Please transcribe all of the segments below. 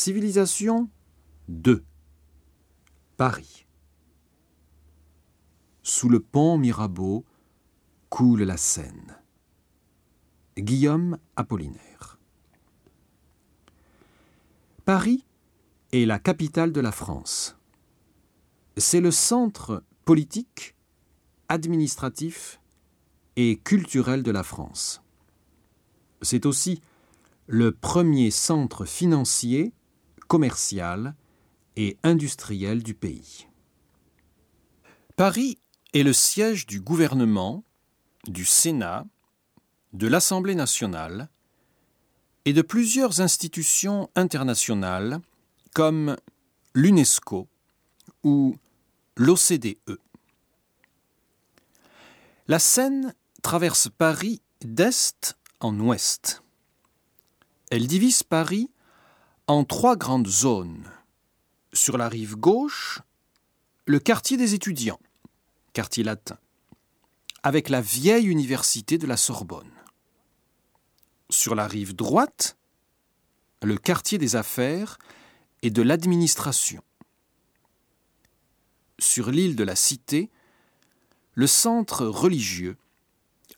Civilisation 2 Paris Sous le pont Mirabeau coule la Seine. Guillaume Apollinaire Paris est la capitale de la France. C'est le centre politique, administratif et culturel de la France. C'est aussi le premier centre financier, commercial et industriel du pays. Paris est le siège du gouvernement, du Sénat, de l'Assemblée nationale et de plusieurs institutions internationales comme l'UNESCO ou l'OCDE. La Seine traverse Paris d'est en ouest. Elle divise Paris en trois grandes zones. Sur la rive gauche, le quartier des étudiants, quartier latin, avec la vieille université de la Sorbonne. Sur la rive droite, le quartier des affaires et de l'administration. Sur l'île de la Cité, le centre religieux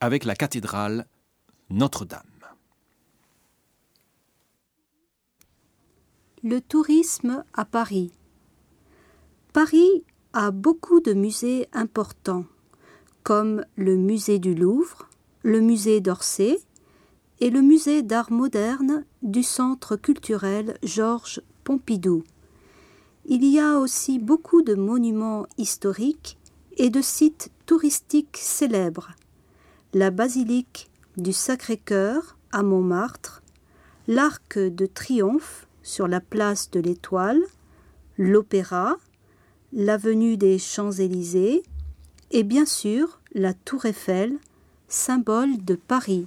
avec la cathédrale Notre-Dame. Le tourisme à Paris. Paris a beaucoup de musées importants, comme le musée du Louvre, le musée d'Orsay et le musée d'art moderne du Centre culturel Georges Pompidou. Il y a aussi beaucoup de monuments historiques et de sites touristiques célèbres. La basilique du Sacré-Cœur à Montmartre, l'Arc de Triomphe sur la place de l'Étoile, l'Opéra, l'avenue des Champs-Élysées et bien sûr la Tour Eiffel, symbole de Paris.